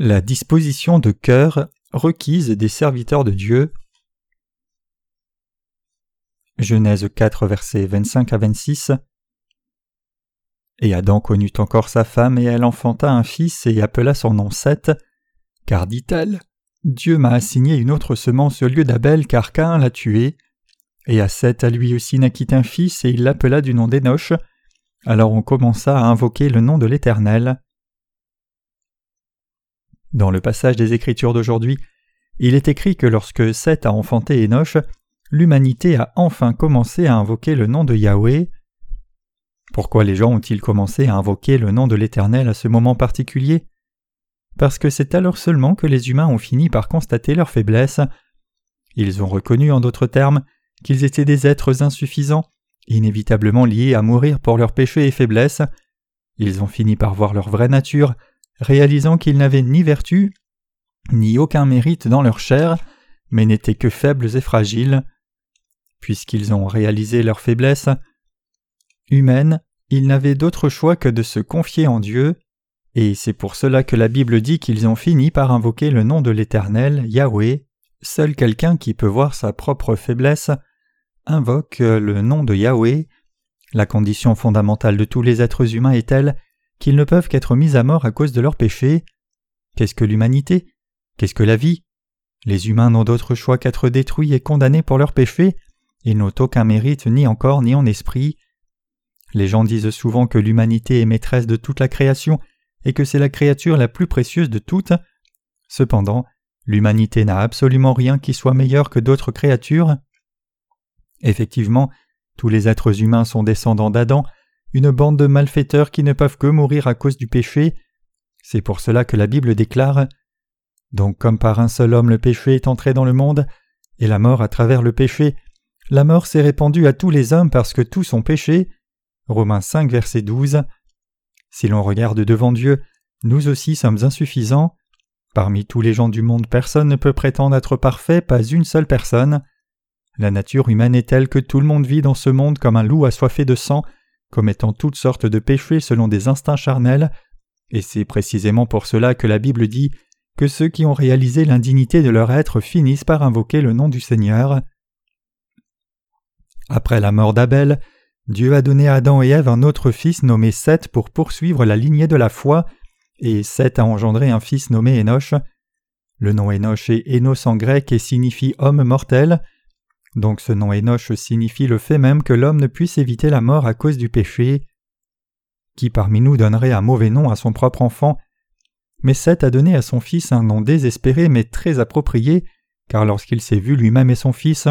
La disposition de cœur requise des serviteurs de Dieu. Genèse 4, versets 25 à 26. Et Adam connut encore sa femme, et elle enfanta un fils, et appela son nom Seth, car dit-elle, Dieu m'a assigné une autre semence au lieu d'Abel, car Cain l'a tué. Et à Seth à lui aussi naquit un fils, et il l'appela du nom d'Enoch. Alors on commença à invoquer le nom de l'Éternel. Dans le passage des Écritures d'aujourd'hui, il est écrit que lorsque Seth a enfanté Enoch, l'humanité a enfin commencé à invoquer le nom de Yahweh. Pourquoi les gens ont-ils commencé à invoquer le nom de l'Éternel à ce moment particulier? Parce que c'est alors seulement que les humains ont fini par constater leur faiblesse. Ils ont reconnu, en d'autres termes, qu'ils étaient des êtres insuffisants, inévitablement liés à mourir pour leurs péchés et faiblesses. Ils ont fini par voir leur vraie nature, réalisant qu'ils n'avaient ni vertu, ni aucun mérite dans leur chair, mais n'étaient que faibles et fragiles. Puisqu'ils ont réalisé leur faiblesse humaine, ils n'avaient d'autre choix que de se confier en Dieu, et c'est pour cela que la Bible dit qu'ils ont fini par invoquer le nom de l'Éternel, Yahweh. Seul quelqu'un qui peut voir sa propre faiblesse invoque le nom de Yahweh. La condition fondamentale de tous les êtres humains est telle qu'ils ne peuvent qu'être mis à mort à cause de leurs péchés. Qu'est-ce que l'humanité? Qu'est-ce que la vie? Les humains n'ont d'autre choix qu'être détruits et condamnés pour leurs péchés, ils n'ont aucun mérite ni en corps ni en esprit. Les gens disent souvent que l'humanité est maîtresse de toute la création et que c'est la créature la plus précieuse de toutes. Cependant, l'humanité n'a absolument rien qui soit meilleur que d'autres créatures. Effectivement, tous les êtres humains sont descendants d'Adam, une bande de malfaiteurs qui ne peuvent que mourir à cause du péché. C'est pour cela que la Bible déclare Donc comme par un seul homme le péché est entré dans le monde, et la mort à travers le péché, la mort s'est répandue à tous les hommes parce que tous ont péché. Romains 5 verset 12. Si l'on regarde devant Dieu, nous aussi sommes insuffisants. Parmi tous les gens du monde, personne ne peut prétendre être parfait, pas une seule personne. La nature humaine est telle que tout le monde vit dans ce monde comme un loup assoiffé de sang, commettant toutes sortes de péchés selon des instincts charnels, et c'est précisément pour cela que la Bible dit que ceux qui ont réalisé l'indignité de leur être finissent par invoquer le nom du Seigneur. Après la mort d'Abel, Dieu a donné à Adam et Ève un autre fils nommé Seth pour poursuivre la lignée de la foi, et Seth a engendré un fils nommé Enoch. Le nom Enoch est Enos en grec et signifie homme mortel. Donc ce nom Enoch signifie le fait même que l'homme ne puisse éviter la mort à cause du péché. Qui parmi nous donnerait un mauvais nom à son propre enfant Mais Seth a donné à son fils un nom désespéré mais très approprié, car lorsqu'il s'est vu lui-même et son fils,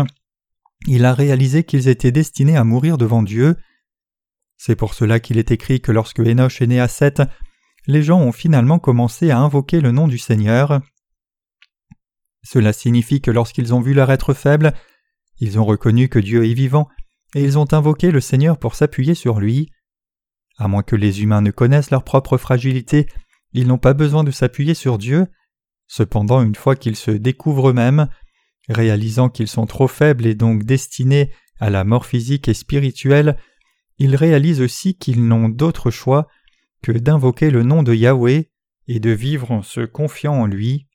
il a réalisé qu'ils étaient destinés à mourir devant Dieu. C'est pour cela qu'il est écrit que lorsque Enoch est né à Seth, les gens ont finalement commencé à invoquer le nom du Seigneur. Cela signifie que lorsqu'ils ont vu leur être faible, ils ont reconnu que Dieu est vivant, et ils ont invoqué le Seigneur pour s'appuyer sur lui. À moins que les humains ne connaissent leur propre fragilité, ils n'ont pas besoin de s'appuyer sur Dieu. Cependant, une fois qu'ils se découvrent eux-mêmes, réalisant qu'ils sont trop faibles et donc destinés à la mort physique et spirituelle, ils réalisent aussi qu'ils n'ont d'autre choix que d'invoquer le nom de Yahweh et de vivre en se confiant en lui.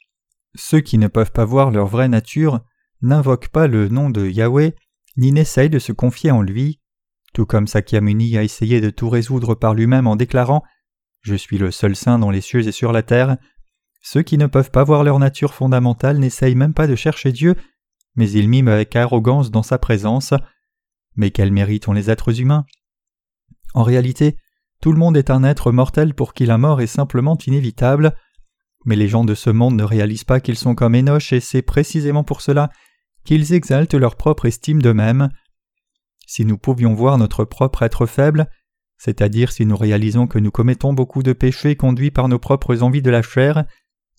Ceux qui ne peuvent pas voir leur vraie nature n'invoque pas le nom de Yahweh, ni n'essaye de se confier en lui, tout comme Sakyamuni a essayé de tout résoudre par lui-même en déclarant Je suis le seul saint dans les cieux et sur la terre. Ceux qui ne peuvent pas voir leur nature fondamentale n'essayent même pas de chercher Dieu, mais ils miment avec arrogance dans sa présence. Mais quel mérite ont les êtres humains En réalité, tout le monde est un être mortel pour qui la mort est simplement inévitable. Mais les gens de ce monde ne réalisent pas qu'ils sont comme Enoch et c'est précisément pour cela qu'ils exaltent leur propre estime d'eux-mêmes. Si nous pouvions voir notre propre être faible, c'est-à-dire si nous réalisons que nous commettons beaucoup de péchés conduits par nos propres envies de la chair,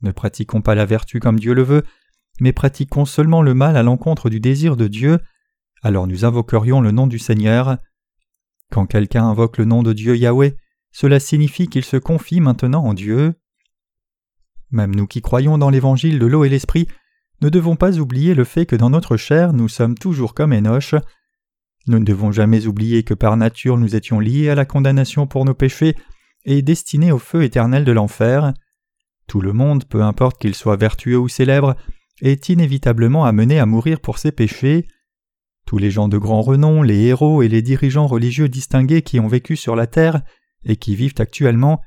ne pratiquons pas la vertu comme Dieu le veut, mais pratiquons seulement le mal à l'encontre du désir de Dieu, alors nous invoquerions le nom du Seigneur. Quand quelqu'un invoque le nom de Dieu Yahweh, cela signifie qu'il se confie maintenant en Dieu. Même nous qui croyons dans l'évangile de l'eau et l'esprit ne devons pas oublier le fait que dans notre chair nous sommes toujours comme Enoch. Nous ne devons jamais oublier que par nature nous étions liés à la condamnation pour nos péchés et destinés au feu éternel de l'enfer. Tout le monde, peu importe qu'il soit vertueux ou célèbre, est inévitablement amené à mourir pour ses péchés. Tous les gens de grand renom, les héros et les dirigeants religieux distingués qui ont vécu sur la terre et qui vivent actuellement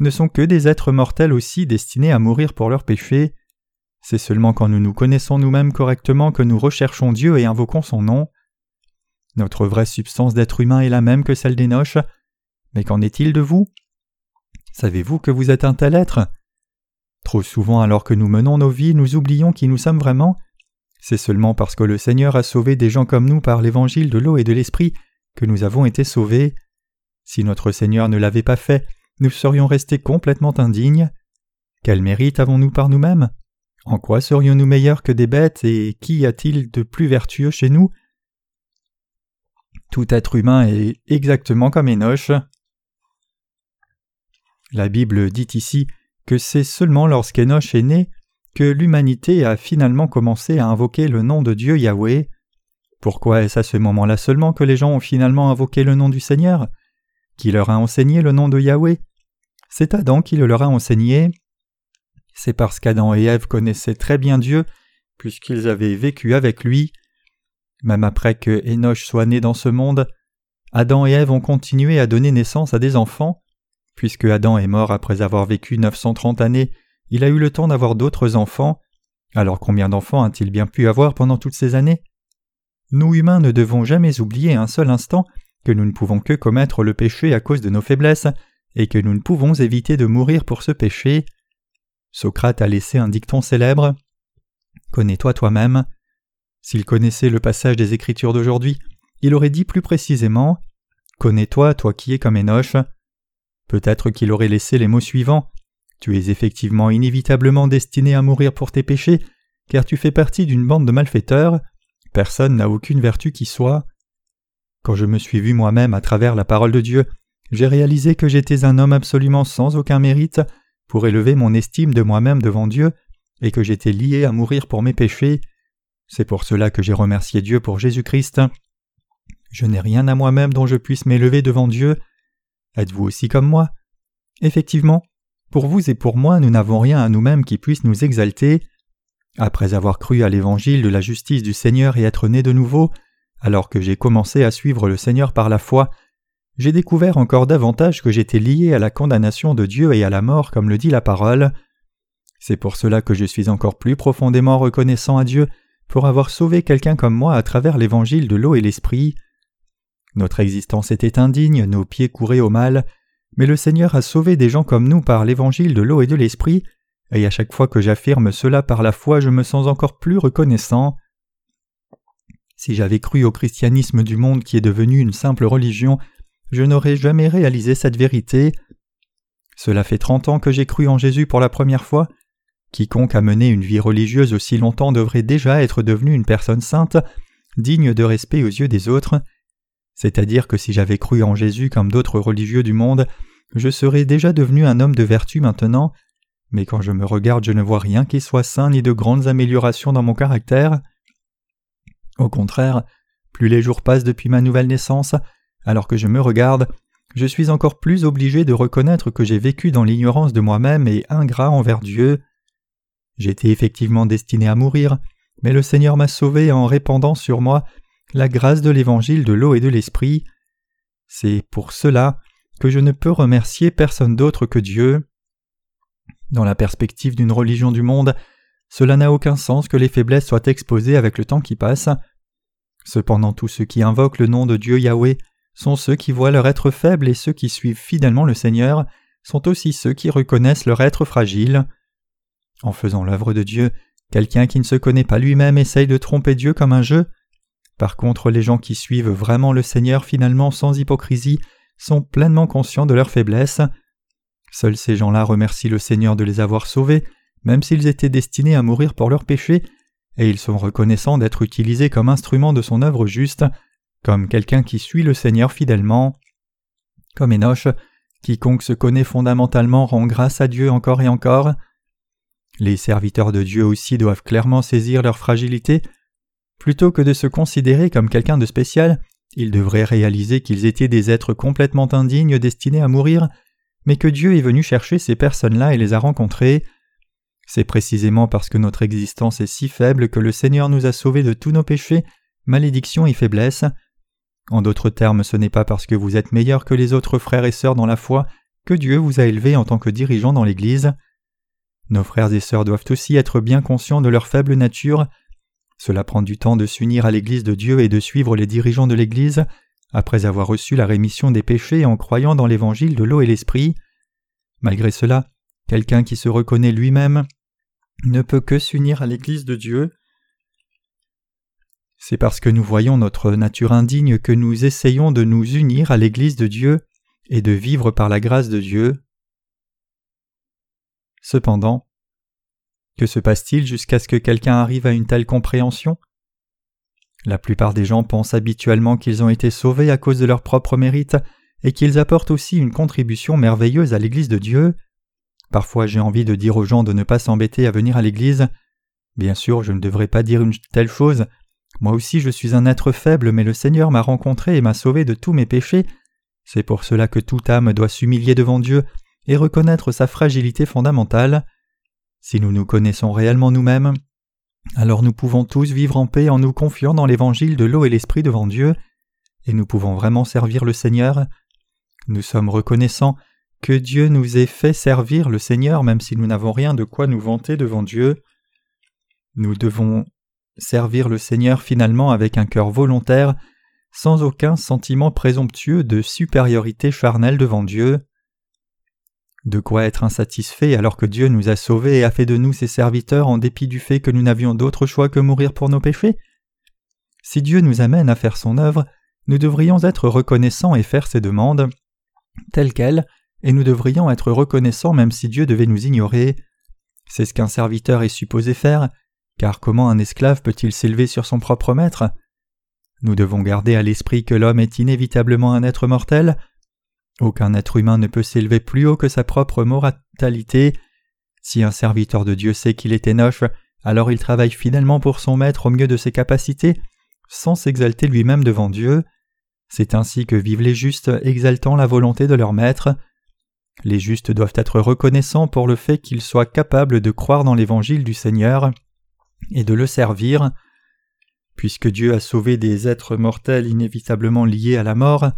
ne sont que des êtres mortels aussi destinés à mourir pour leurs péchés. C'est seulement quand nous nous connaissons nous-mêmes correctement que nous recherchons Dieu et invoquons son nom. Notre vraie substance d'être humain est la même que celle des noches. Mais qu'en est-il de vous? Savez-vous que vous êtes un tel être? Trop souvent alors que nous menons nos vies, nous oublions qui nous sommes vraiment. C'est seulement parce que le Seigneur a sauvé des gens comme nous par l'évangile de l'eau et de l'esprit que nous avons été sauvés. Si notre Seigneur ne l'avait pas fait, nous serions restés complètement indignes. Quel mérite avons-nous par nous-mêmes? En quoi serions-nous meilleurs que des bêtes et qu'y a-t-il de plus vertueux chez nous? Tout être humain est exactement comme Enoch. La Bible dit ici que c'est seulement lorsqu'Enoch est né que l'humanité a finalement commencé à invoquer le nom de Dieu Yahweh. Pourquoi est-ce à ce moment-là seulement que les gens ont finalement invoqué le nom du Seigneur? Qui leur a enseigné le nom de Yahweh? C'est Adam qui le leur a enseigné. C'est parce qu'Adam et Ève connaissaient très bien Dieu, puisqu'ils avaient vécu avec lui. Même après que Enoch soit né dans ce monde, Adam et Ève ont continué à donner naissance à des enfants, Puisque Adam est mort après avoir vécu 930 années, il a eu le temps d'avoir d'autres enfants. Alors combien d'enfants a-t-il bien pu avoir pendant toutes ces années? Nous humains ne devons jamais oublier un seul instant que nous ne pouvons que commettre le péché à cause de nos faiblesses et que nous ne pouvons éviter de mourir pour ce péché. Socrate a laissé un dicton célèbre Connais-toi toi-même. S'il connaissait le passage des Écritures d'aujourd'hui, il aurait dit plus précisément Connais-toi, toi qui es comme Enoch. Peut-être qu'il aurait laissé les mots suivants Tu es effectivement inévitablement destiné à mourir pour tes péchés, car tu fais partie d'une bande de malfaiteurs. Personne n'a aucune vertu qui soit. Quand je me suis vu moi-même à travers la parole de Dieu, j'ai réalisé que j'étais un homme absolument sans aucun mérite pour élever mon estime de moi-même devant Dieu, et que j'étais lié à mourir pour mes péchés. C'est pour cela que j'ai remercié Dieu pour Jésus-Christ. Je n'ai rien à moi-même dont je puisse m'élever devant Dieu. Êtes-vous aussi comme moi? Effectivement, pour vous et pour moi, nous n'avons rien à nous-mêmes qui puisse nous exalter. Après avoir cru à l'évangile de la justice du Seigneur et être né de nouveau, alors que j'ai commencé à suivre le Seigneur par la foi, j'ai découvert encore davantage que j'étais lié à la condamnation de Dieu et à la mort, comme le dit la parole. C'est pour cela que je suis encore plus profondément reconnaissant à Dieu pour avoir sauvé quelqu'un comme moi à travers l'évangile de l'eau et l'esprit. Notre existence était indigne, nos pieds couraient au mal, mais le Seigneur a sauvé des gens comme nous par l'évangile de l'eau et de l'esprit, et à chaque fois que j'affirme cela par la foi, je me sens encore plus reconnaissant. Si j'avais cru au christianisme du monde qui est devenu une simple religion, je n'aurais jamais réalisé cette vérité. Cela fait trente ans que j'ai cru en Jésus pour la première fois. Quiconque a mené une vie religieuse aussi longtemps devrait déjà être devenu une personne sainte, digne de respect aux yeux des autres. C'est-à-dire que si j'avais cru en Jésus comme d'autres religieux du monde, je serais déjà devenu un homme de vertu maintenant, mais quand je me regarde je ne vois rien qui soit saint ni de grandes améliorations dans mon caractère. Au contraire, plus les jours passent depuis ma nouvelle naissance, alors que je me regarde, je suis encore plus obligé de reconnaître que j'ai vécu dans l'ignorance de moi-même et ingrat envers Dieu. J'étais effectivement destiné à mourir, mais le Seigneur m'a sauvé en répandant sur moi la grâce de l'évangile de l'eau et de l'esprit. C'est pour cela que je ne peux remercier personne d'autre que Dieu. Dans la perspective d'une religion du monde, cela n'a aucun sens que les faiblesses soient exposées avec le temps qui passe. Cependant tous ceux qui invoquent le nom de Dieu Yahweh sont ceux qui voient leur être faible et ceux qui suivent fidèlement le Seigneur sont aussi ceux qui reconnaissent leur être fragile. En faisant l'œuvre de Dieu, quelqu'un qui ne se connaît pas lui-même essaye de tromper Dieu comme un jeu, par contre, les gens qui suivent vraiment le Seigneur finalement sans hypocrisie sont pleinement conscients de leur faiblesse. Seuls ces gens-là remercient le Seigneur de les avoir sauvés, même s'ils étaient destinés à mourir pour leurs péchés, et ils sont reconnaissants d'être utilisés comme instruments de son œuvre juste, comme quelqu'un qui suit le Seigneur fidèlement. Comme Enoch, quiconque se connaît fondamentalement rend grâce à Dieu encore et encore. Les serviteurs de Dieu aussi doivent clairement saisir leur fragilité Plutôt que de se considérer comme quelqu'un de spécial, ils devraient réaliser qu'ils étaient des êtres complètement indignes destinés à mourir, mais que Dieu est venu chercher ces personnes-là et les a rencontrées. C'est précisément parce que notre existence est si faible que le Seigneur nous a sauvés de tous nos péchés, malédictions et faiblesses. En d'autres termes, ce n'est pas parce que vous êtes meilleurs que les autres frères et sœurs dans la foi que Dieu vous a élevés en tant que dirigeants dans l'Église. Nos frères et sœurs doivent aussi être bien conscients de leur faible nature. Cela prend du temps de s'unir à l'Église de Dieu et de suivre les dirigeants de l'Église, après avoir reçu la rémission des péchés en croyant dans l'Évangile de l'eau et l'Esprit. Malgré cela, quelqu'un qui se reconnaît lui-même ne peut que s'unir à l'Église de Dieu. C'est parce que nous voyons notre nature indigne que nous essayons de nous unir à l'Église de Dieu et de vivre par la grâce de Dieu. Cependant, que se passe-t-il jusqu'à ce que quelqu'un arrive à une telle compréhension? La plupart des gens pensent habituellement qu'ils ont été sauvés à cause de leur propre mérite et qu'ils apportent aussi une contribution merveilleuse à l'Église de Dieu. Parfois j'ai envie de dire aux gens de ne pas s'embêter à venir à l'Église. Bien sûr, je ne devrais pas dire une telle chose. Moi aussi je suis un être faible, mais le Seigneur m'a rencontré et m'a sauvé de tous mes péchés. C'est pour cela que toute âme doit s'humilier devant Dieu et reconnaître sa fragilité fondamentale. Si nous nous connaissons réellement nous-mêmes, alors nous pouvons tous vivre en paix en nous confiant dans l'évangile de l'eau et l'esprit devant Dieu, et nous pouvons vraiment servir le Seigneur. Nous sommes reconnaissants que Dieu nous ait fait servir le Seigneur même si nous n'avons rien de quoi nous vanter devant Dieu. Nous devons servir le Seigneur finalement avec un cœur volontaire, sans aucun sentiment présomptueux de supériorité charnelle devant Dieu. De quoi être insatisfait alors que Dieu nous a sauvés et a fait de nous ses serviteurs en dépit du fait que nous n'avions d'autre choix que mourir pour nos péchés Si Dieu nous amène à faire son œuvre, nous devrions être reconnaissants et faire ses demandes, telles quelles, et nous devrions être reconnaissants même si Dieu devait nous ignorer. C'est ce qu'un serviteur est supposé faire, car comment un esclave peut-il s'élever sur son propre maître? Nous devons garder à l'esprit que l'homme est inévitablement un être mortel, aucun être humain ne peut s'élever plus haut que sa propre moralité. Si un serviteur de Dieu sait qu'il est énoche, alors il travaille fidèlement pour son maître au mieux de ses capacités, sans s'exalter lui-même devant Dieu. C'est ainsi que vivent les justes, exaltant la volonté de leur maître. Les justes doivent être reconnaissants pour le fait qu'ils soient capables de croire dans l'évangile du Seigneur et de le servir. Puisque Dieu a sauvé des êtres mortels inévitablement liés à la mort,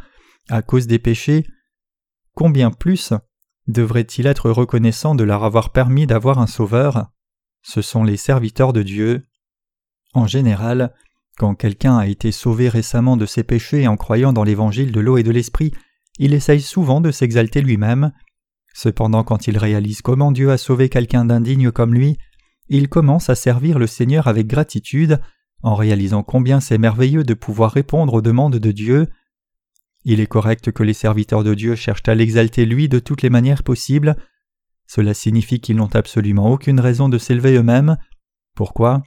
à cause des péchés, combien plus devrait-il être reconnaissant de leur avoir permis d'avoir un sauveur? Ce sont les serviteurs de Dieu. En général, quand quelqu'un a été sauvé récemment de ses péchés en croyant dans l'évangile de l'eau et de l'esprit, il essaye souvent de s'exalter lui-même. Cependant, quand il réalise comment Dieu a sauvé quelqu'un d'indigne comme lui, il commence à servir le Seigneur avec gratitude, en réalisant combien c'est merveilleux de pouvoir répondre aux demandes de Dieu. Il est correct que les serviteurs de Dieu cherchent à l'exalter lui de toutes les manières possibles. Cela signifie qu'ils n'ont absolument aucune raison de s'élever eux-mêmes. Pourquoi?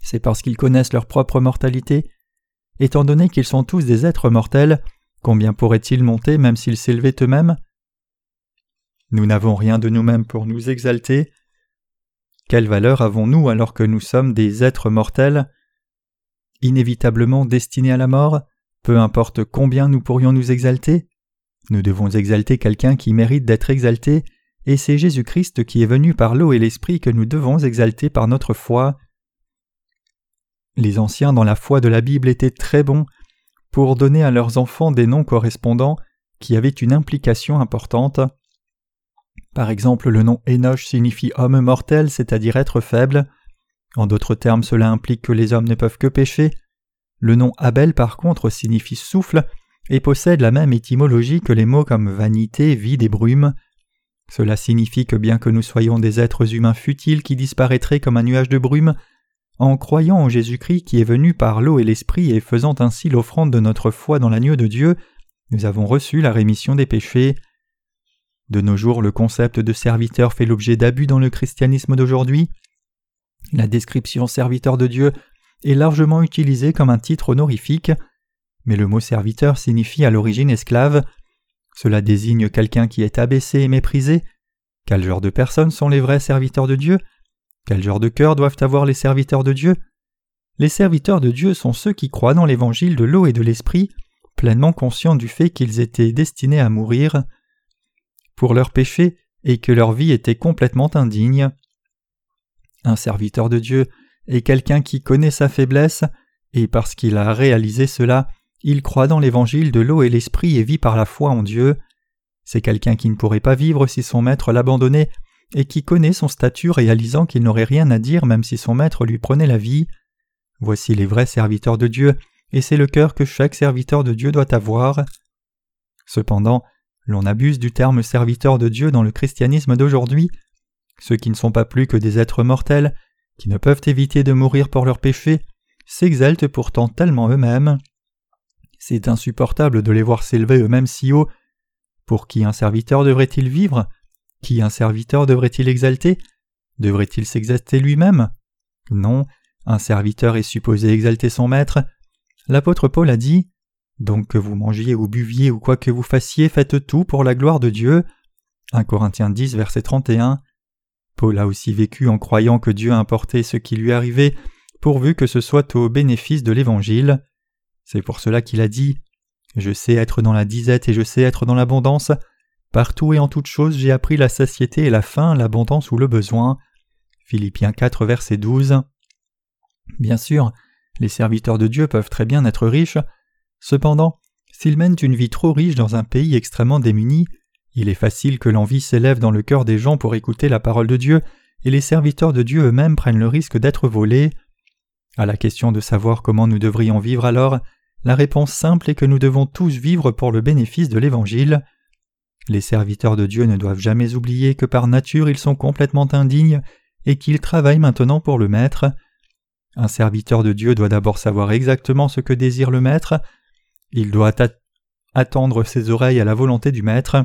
C'est parce qu'ils connaissent leur propre mortalité. Étant donné qu'ils sont tous des êtres mortels, combien pourraient-ils monter même s'ils s'élevaient eux-mêmes? Nous n'avons rien de nous-mêmes pour nous exalter. Quelle valeur avons-nous alors que nous sommes des êtres mortels Inévitablement destinés à la mort peu importe combien nous pourrions nous exalter, nous devons exalter quelqu'un qui mérite d'être exalté, et c'est Jésus-Christ qui est venu par l'eau et l'esprit que nous devons exalter par notre foi. Les anciens dans la foi de la Bible étaient très bons pour donner à leurs enfants des noms correspondants qui avaient une implication importante. Par exemple, le nom Enoch signifie homme mortel, c'est-à-dire être faible. En d'autres termes, cela implique que les hommes ne peuvent que pécher, le nom Abel par contre signifie souffle et possède la même étymologie que les mots comme vanité, vide et brume. Cela signifie que bien que nous soyons des êtres humains futiles qui disparaîtraient comme un nuage de brume, en croyant en Jésus-Christ qui est venu par l'eau et l'esprit et faisant ainsi l'offrande de notre foi dans l'agneau de Dieu, nous avons reçu la rémission des péchés. De nos jours, le concept de serviteur fait l'objet d'abus dans le christianisme d'aujourd'hui. La description serviteur de Dieu est largement utilisé comme un titre honorifique, mais le mot serviteur signifie à l'origine esclave. Cela désigne quelqu'un qui est abaissé et méprisé. Quel genre de personnes sont les vrais serviteurs de Dieu? Quel genre de cœur doivent avoir les serviteurs de Dieu? Les serviteurs de Dieu sont ceux qui croient dans l'évangile de l'eau et de l'esprit, pleinement conscients du fait qu'ils étaient destinés à mourir pour leurs péchés et que leur vie était complètement indigne. Un serviteur de Dieu est quelqu'un qui connaît sa faiblesse, et parce qu'il a réalisé cela, il croit dans l'évangile de l'eau et l'esprit et vit par la foi en Dieu. C'est quelqu'un qui ne pourrait pas vivre si son maître l'abandonnait, et qui connaît son statut réalisant qu'il n'aurait rien à dire même si son maître lui prenait la vie. Voici les vrais serviteurs de Dieu, et c'est le cœur que chaque serviteur de Dieu doit avoir. Cependant, l'on abuse du terme serviteur de Dieu dans le christianisme d'aujourd'hui. Ceux qui ne sont pas plus que des êtres mortels, qui ne peuvent éviter de mourir pour leurs péchés, s'exaltent pourtant tellement eux-mêmes. C'est insupportable de les voir s'élever eux-mêmes si haut. Pour qui un serviteur devrait-il vivre? Qui un serviteur devrait-il exalter? Devrait-il s'exalter lui-même? Non, un serviteur est supposé exalter son maître. L'apôtre Paul a dit Donc que vous mangiez ou buviez ou quoi que vous fassiez, faites tout pour la gloire de Dieu. 1 Corinthiens 10, verset 31. Paul a aussi vécu en croyant que Dieu importait ce qui lui arrivait, pourvu que ce soit au bénéfice de l'Évangile. C'est pour cela qu'il a dit Je sais être dans la disette et je sais être dans l'abondance. Partout et en toutes choses j'ai appris la satiété et la faim, l'abondance ou le besoin. Philippiens 4, verset 12. Bien sûr, les serviteurs de Dieu peuvent très bien être riches, cependant, s'ils mènent une vie trop riche dans un pays extrêmement démuni, il est facile que l'envie s'élève dans le cœur des gens pour écouter la parole de Dieu, et les serviteurs de Dieu eux-mêmes prennent le risque d'être volés. À la question de savoir comment nous devrions vivre alors, la réponse simple est que nous devons tous vivre pour le bénéfice de l'Évangile. Les serviteurs de Dieu ne doivent jamais oublier que par nature ils sont complètement indignes et qu'ils travaillent maintenant pour le Maître. Un serviteur de Dieu doit d'abord savoir exactement ce que désire le Maître, il doit attendre ses oreilles à la volonté du Maître,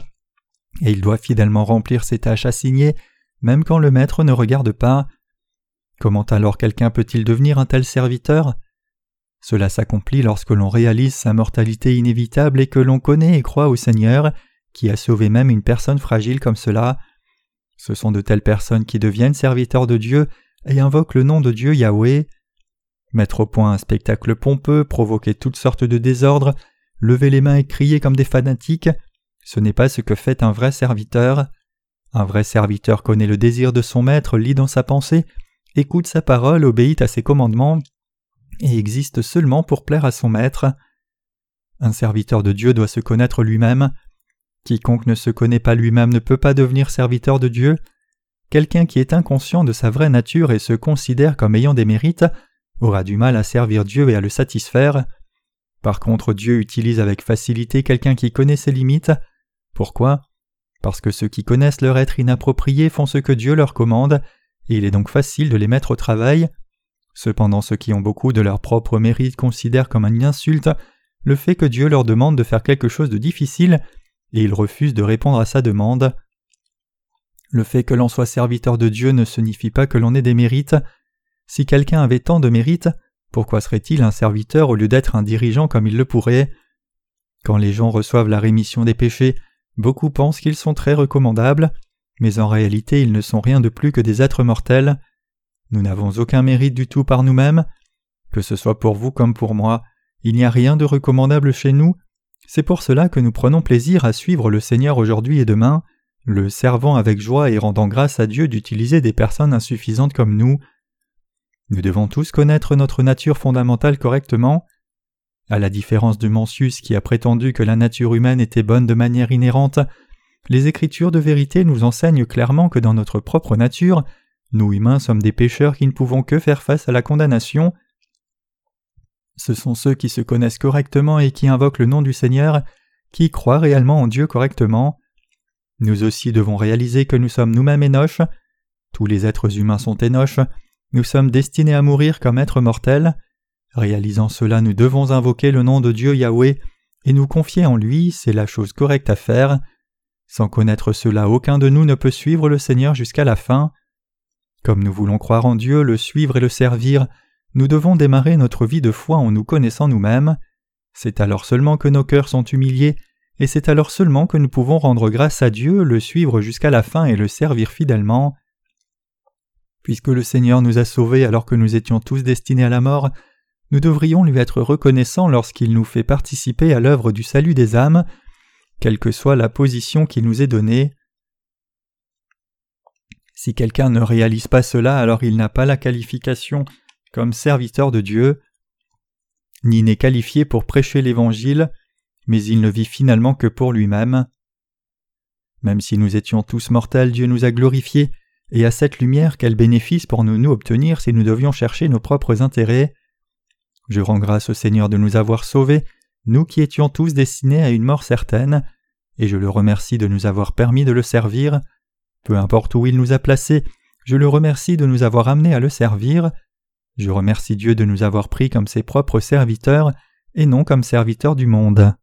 et il doit fidèlement remplir ses tâches assignées, même quand le Maître ne regarde pas. Comment alors quelqu'un peut-il devenir un tel serviteur? Cela s'accomplit lorsque l'on réalise sa mortalité inévitable et que l'on connaît et croit au Seigneur, qui a sauvé même une personne fragile comme cela. Ce sont de telles personnes qui deviennent serviteurs de Dieu et invoquent le nom de Dieu Yahweh. Mettre au point un spectacle pompeux, provoquer toutes sortes de désordres, lever les mains et crier comme des fanatiques, ce n'est pas ce que fait un vrai serviteur. Un vrai serviteur connaît le désir de son maître, lit dans sa pensée, écoute sa parole, obéit à ses commandements, et existe seulement pour plaire à son maître. Un serviteur de Dieu doit se connaître lui-même. Quiconque ne se connaît pas lui-même ne peut pas devenir serviteur de Dieu. Quelqu'un qui est inconscient de sa vraie nature et se considère comme ayant des mérites aura du mal à servir Dieu et à le satisfaire. Par contre, Dieu utilise avec facilité quelqu'un qui connaît ses limites. Pourquoi? Parce que ceux qui connaissent leur être inapproprié font ce que Dieu leur commande, et il est donc facile de les mettre au travail. Cependant, ceux qui ont beaucoup de leur propre mérite considèrent comme une insulte le fait que Dieu leur demande de faire quelque chose de difficile, et ils refusent de répondre à sa demande. Le fait que l'on soit serviteur de Dieu ne signifie pas que l'on ait des mérites. Si quelqu'un avait tant de mérite, pourquoi serait-il un serviteur au lieu d'être un dirigeant comme il le pourrait? Quand les gens reçoivent la rémission des péchés, beaucoup pensent qu'ils sont très recommandables, mais en réalité ils ne sont rien de plus que des êtres mortels. Nous n'avons aucun mérite du tout par nous-mêmes. Que ce soit pour vous comme pour moi, il n'y a rien de recommandable chez nous. C'est pour cela que nous prenons plaisir à suivre le Seigneur aujourd'hui et demain, le servant avec joie et rendant grâce à Dieu d'utiliser des personnes insuffisantes comme nous. Nous devons tous connaître notre nature fondamentale correctement. À la différence de Mencius qui a prétendu que la nature humaine était bonne de manière inhérente, les Écritures de vérité nous enseignent clairement que dans notre propre nature, nous humains sommes des pécheurs qui ne pouvons que faire face à la condamnation. Ce sont ceux qui se connaissent correctement et qui invoquent le nom du Seigneur, qui croient réellement en Dieu correctement. Nous aussi devons réaliser que nous sommes nous-mêmes Énoches. Tous les êtres humains sont Énoches, nous sommes destinés à mourir comme êtres mortels. Réalisant cela, nous devons invoquer le nom de Dieu Yahweh et nous confier en lui, c'est la chose correcte à faire. Sans connaître cela, aucun de nous ne peut suivre le Seigneur jusqu'à la fin. Comme nous voulons croire en Dieu, le suivre et le servir, nous devons démarrer notre vie de foi en nous connaissant nous-mêmes. C'est alors seulement que nos cœurs sont humiliés, et c'est alors seulement que nous pouvons rendre grâce à Dieu, le suivre jusqu'à la fin et le servir fidèlement. Puisque le Seigneur nous a sauvés alors que nous étions tous destinés à la mort, nous devrions lui être reconnaissants lorsqu'il nous fait participer à l'œuvre du salut des âmes, quelle que soit la position qui nous est donnée. Si quelqu'un ne réalise pas cela, alors il n'a pas la qualification comme serviteur de Dieu, ni n'est qualifié pour prêcher l'Évangile, mais il ne vit finalement que pour lui-même. Même si nous étions tous mortels, Dieu nous a glorifiés, et à cette lumière, quel bénéfice pour nous nous obtenir si nous devions chercher nos propres intérêts? Je rends grâce au Seigneur de nous avoir sauvés, nous qui étions tous destinés à une mort certaine, et je le remercie de nous avoir permis de le servir. Peu importe où il nous a placés, je le remercie de nous avoir amenés à le servir. Je remercie Dieu de nous avoir pris comme ses propres serviteurs et non comme serviteurs du monde.